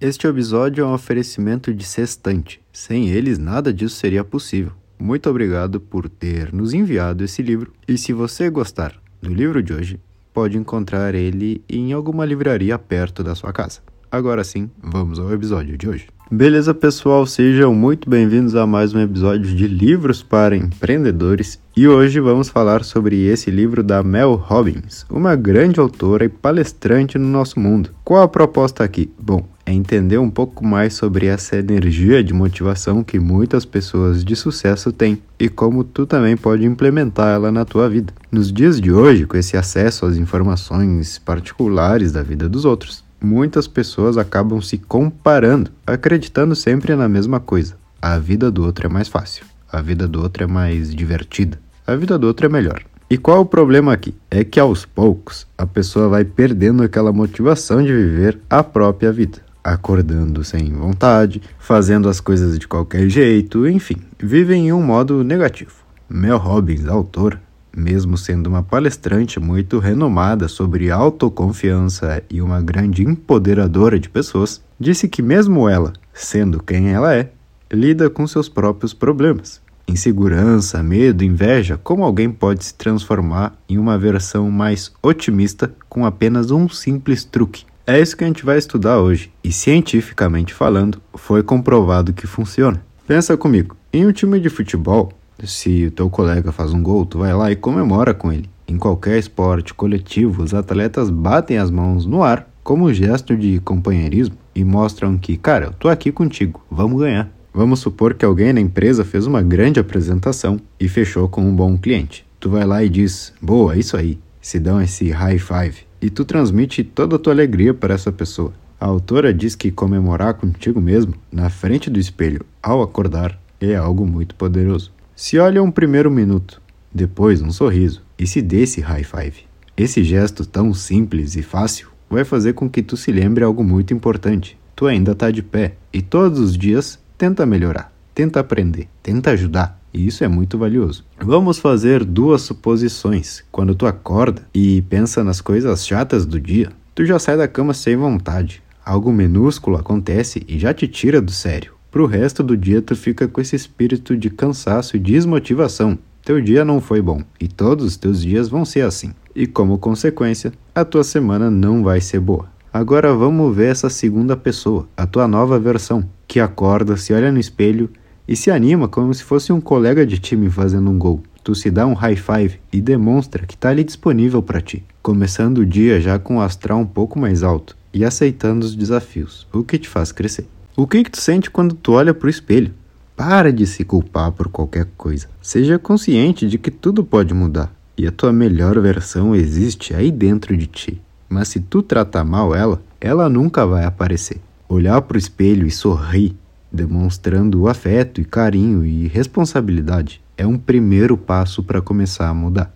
Este episódio é um oferecimento de Sextante. Sem eles, nada disso seria possível. Muito obrigado por ter nos enviado esse livro. E se você gostar do livro de hoje, pode encontrar ele em alguma livraria perto da sua casa. Agora sim, vamos ao episódio de hoje. Beleza, pessoal? Sejam muito bem-vindos a mais um episódio de Livros para Empreendedores. E hoje vamos falar sobre esse livro da Mel Robbins, uma grande autora e palestrante no nosso mundo. Qual a proposta aqui? Bom, é entender um pouco mais sobre essa energia de motivação que muitas pessoas de sucesso têm e como tu também pode implementar ela na tua vida. Nos dias de hoje, com esse acesso às informações particulares da vida dos outros, muitas pessoas acabam se comparando, acreditando sempre na mesma coisa. A vida do outro é mais fácil, a vida do outro é mais divertida, a vida do outro é melhor. E qual o problema aqui? É que aos poucos a pessoa vai perdendo aquela motivação de viver a própria vida, acordando sem vontade, fazendo as coisas de qualquer jeito, enfim, vivem em um modo negativo. Mel Robbins, autor, mesmo sendo uma palestrante muito renomada sobre autoconfiança e uma grande empoderadora de pessoas, disse que, mesmo ela, sendo quem ela é, lida com seus próprios problemas. Insegurança, medo, inveja, como alguém pode se transformar em uma versão mais otimista com apenas um simples truque? É isso que a gente vai estudar hoje, e cientificamente falando, foi comprovado que funciona. Pensa comigo, em um time de futebol, se o teu colega faz um gol, tu vai lá e comemora com ele. Em qualquer esporte coletivo, os atletas batem as mãos no ar como gesto de companheirismo e mostram que, cara, eu tô aqui contigo, vamos ganhar. Vamos supor que alguém na empresa fez uma grande apresentação e fechou com um bom cliente. Tu vai lá e diz: "Boa, isso aí". Se dão esse high five e tu transmite toda a tua alegria para essa pessoa. A autora diz que comemorar contigo mesmo, na frente do espelho, ao acordar, é algo muito poderoso. Se olha um primeiro minuto, depois um sorriso e se dê esse high five. Esse gesto tão simples e fácil vai fazer com que tu se lembre algo muito importante. Tu ainda está de pé e todos os dias tenta melhorar, tenta aprender, tenta ajudar. E isso é muito valioso. Vamos fazer duas suposições. Quando tu acorda e pensa nas coisas chatas do dia, tu já sai da cama sem vontade. Algo minúsculo acontece e já te tira do sério. Pro resto do dia tu fica com esse espírito de cansaço e desmotivação. Teu dia não foi bom e todos os teus dias vão ser assim. E como consequência, a tua semana não vai ser boa. Agora vamos ver essa segunda pessoa, a tua nova versão, que acorda, se olha no espelho e se anima como se fosse um colega de time fazendo um gol. Tu se dá um high five e demonstra que está ali disponível para ti, começando o dia já com o astral um pouco mais alto e aceitando os desafios, o que te faz crescer. O que, que tu sente quando tu olha para o espelho? Para de se culpar por qualquer coisa. Seja consciente de que tudo pode mudar e a tua melhor versão existe aí dentro de ti. Mas se tu tratar mal ela, ela nunca vai aparecer. Olhar para o espelho e sorrir, demonstrando afeto e carinho e responsabilidade, é um primeiro passo para começar a mudar.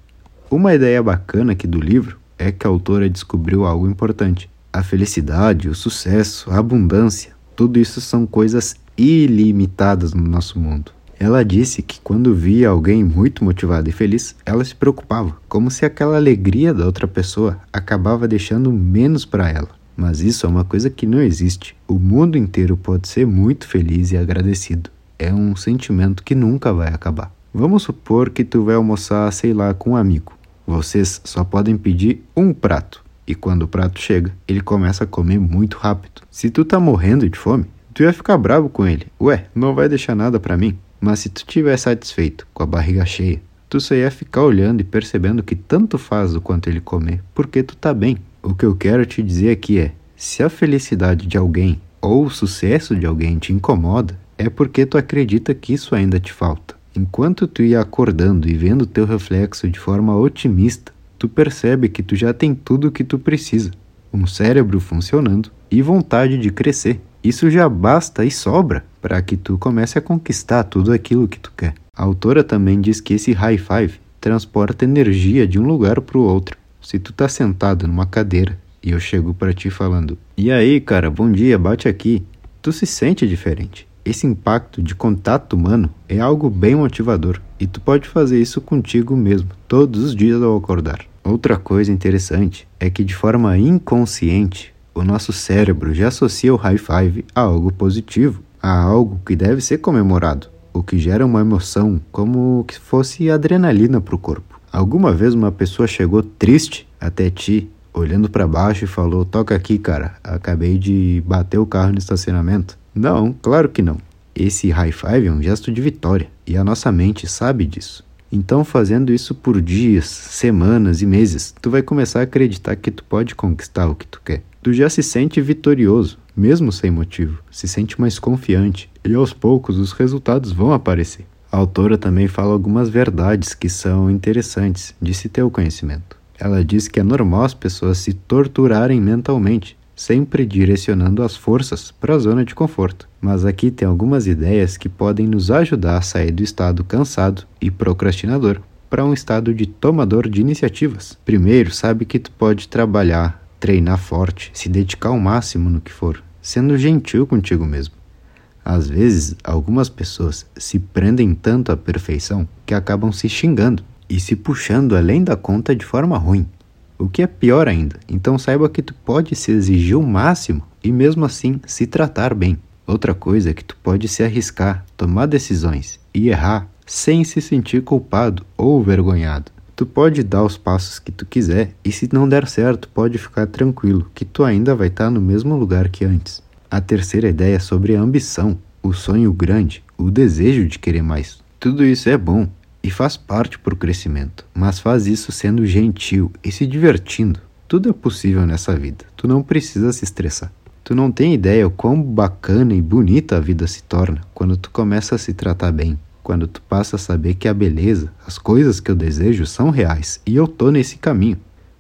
Uma ideia bacana aqui do livro é que a autora descobriu algo importante. A felicidade, o sucesso, a abundância tudo isso são coisas ilimitadas no nosso mundo. Ela disse que quando via alguém muito motivado e feliz, ela se preocupava, como se aquela alegria da outra pessoa acabava deixando menos para ela. Mas isso é uma coisa que não existe. O mundo inteiro pode ser muito feliz e agradecido. É um sentimento que nunca vai acabar. Vamos supor que tu vai almoçar, sei lá, com um amigo. Vocês só podem pedir um prato. E quando o prato chega, ele começa a comer muito rápido. Se tu tá morrendo de fome, tu ia ficar bravo com ele. Ué, não vai deixar nada para mim. Mas se tu tiver satisfeito, com a barriga cheia, tu só ia ficar olhando e percebendo que tanto faz o quanto ele comer, porque tu tá bem. O que eu quero te dizer aqui é: se a felicidade de alguém ou o sucesso de alguém te incomoda, é porque tu acredita que isso ainda te falta. Enquanto tu ia acordando e vendo teu reflexo de forma otimista, tu percebe que tu já tem tudo o que tu precisa: um cérebro funcionando e vontade de crescer. Isso já basta e sobra para que tu comece a conquistar tudo aquilo que tu quer. A autora também diz que esse high five transporta energia de um lugar para o outro. Se tu tá sentado numa cadeira e eu chego para ti falando: "E aí, cara, bom dia, bate aqui", tu se sente diferente. Esse impacto de contato humano é algo bem motivador e tu pode fazer isso contigo mesmo todos os dias ao acordar. Outra coisa interessante é que de forma inconsciente o nosso cérebro já associa o high five a algo positivo, a algo que deve ser comemorado, o que gera uma emoção como que fosse adrenalina para o corpo. Alguma vez uma pessoa chegou triste até ti, olhando para baixo e falou: Toca aqui, cara, acabei de bater o carro no estacionamento? Não, claro que não. Esse high five é um gesto de vitória e a nossa mente sabe disso. Então, fazendo isso por dias, semanas e meses, tu vai começar a acreditar que tu pode conquistar o que tu quer. Tu já se sente vitorioso, mesmo sem motivo, se sente mais confiante e aos poucos os resultados vão aparecer. A autora também fala algumas verdades que são interessantes de se ter o conhecimento. Ela diz que é normal as pessoas se torturarem mentalmente, sempre direcionando as forças para a zona de conforto. Mas aqui tem algumas ideias que podem nos ajudar a sair do estado cansado e procrastinador para um estado de tomador de iniciativas. Primeiro, sabe que tu pode trabalhar, treinar forte, se dedicar ao máximo no que for, sendo gentil contigo mesmo. Às vezes, algumas pessoas se prendem tanto à perfeição que acabam se xingando e se puxando além da conta de forma ruim, o que é pior ainda. Então saiba que tu pode se exigir o máximo e mesmo assim se tratar bem. Outra coisa é que tu pode se arriscar, tomar decisões e errar sem se sentir culpado ou vergonhado. Tu pode dar os passos que tu quiser e se não der certo, pode ficar tranquilo que tu ainda vai estar no mesmo lugar que antes. A terceira ideia é sobre a ambição, o sonho grande, o desejo de querer mais. Tudo isso é bom e faz parte para o crescimento, mas faz isso sendo gentil e se divertindo. Tudo é possível nessa vida, tu não precisa se estressar. Tu não tem ideia o quão bacana e bonita a vida se torna quando tu começa a se tratar bem, quando tu passa a saber que a beleza, as coisas que eu desejo são reais e eu tô nesse caminho.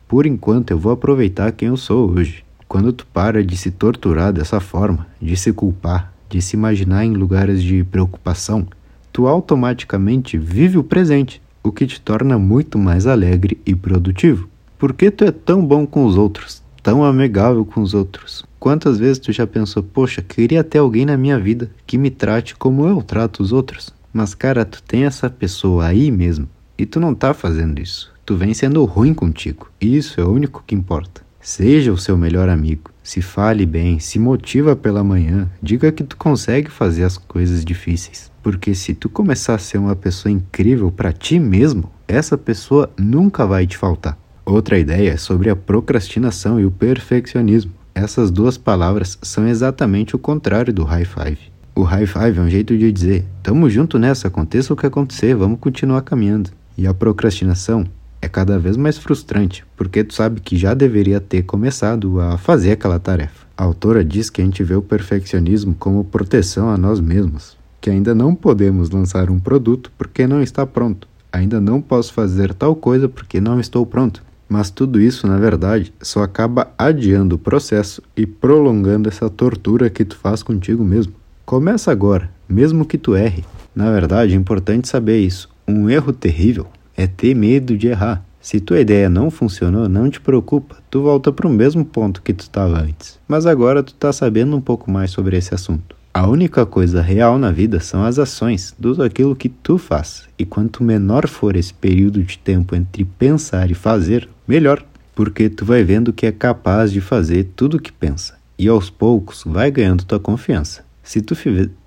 Por enquanto eu vou aproveitar quem eu sou hoje. Quando tu para de se torturar dessa forma, de se culpar, de se imaginar em lugares de preocupação, tu automaticamente vive o presente, o que te torna muito mais alegre e produtivo. Por que tu é tão bom com os outros, tão amigável com os outros? Quantas vezes tu já pensou, poxa, queria ter alguém na minha vida que me trate como eu trato os outros? Mas cara, tu tem essa pessoa aí mesmo e tu não tá fazendo isso. Tu vem sendo ruim contigo. E isso é o único que importa. Seja o seu melhor amigo. Se fale bem, se motiva pela manhã, diga que tu consegue fazer as coisas difíceis. Porque se tu começar a ser uma pessoa incrível para ti mesmo, essa pessoa nunca vai te faltar. Outra ideia é sobre a procrastinação e o perfeccionismo. Essas duas palavras são exatamente o contrário do high five. O high five é um jeito de dizer: tamo junto nessa, aconteça o que acontecer, vamos continuar caminhando. E a procrastinação é cada vez mais frustrante, porque tu sabe que já deveria ter começado a fazer aquela tarefa. A autora diz que a gente vê o perfeccionismo como proteção a nós mesmos, que ainda não podemos lançar um produto porque não está pronto. Ainda não posso fazer tal coisa porque não estou pronto. Mas tudo isso, na verdade, só acaba adiando o processo e prolongando essa tortura que tu faz contigo mesmo. Começa agora, mesmo que tu erre. Na verdade, é importante saber isso. Um erro terrível é ter medo de errar. Se tua ideia não funcionou, não te preocupa, tu volta para o mesmo ponto que tu estava antes. Mas agora tu está sabendo um pouco mais sobre esse assunto. A única coisa real na vida são as ações, tudo aquilo que tu faz. E quanto menor for esse período de tempo entre pensar e fazer, melhor, porque tu vai vendo que é capaz de fazer tudo o que pensa. E aos poucos vai ganhando tua confiança. Se tu,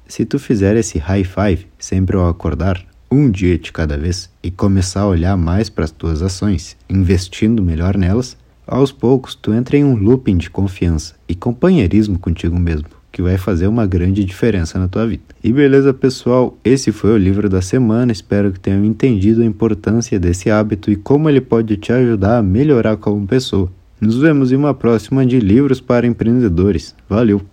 se tu fizer esse high five sempre ao acordar, um dia de cada vez e começar a olhar mais para as tuas ações, investindo melhor nelas, aos poucos tu entra em um looping de confiança e companheirismo contigo mesmo, que vai fazer uma grande diferença na tua vida. E beleza, pessoal, esse foi o livro da semana. Espero que tenham entendido a importância desse hábito e como ele pode te ajudar a melhorar como pessoa. Nos vemos em uma próxima de Livros para Empreendedores. Valeu!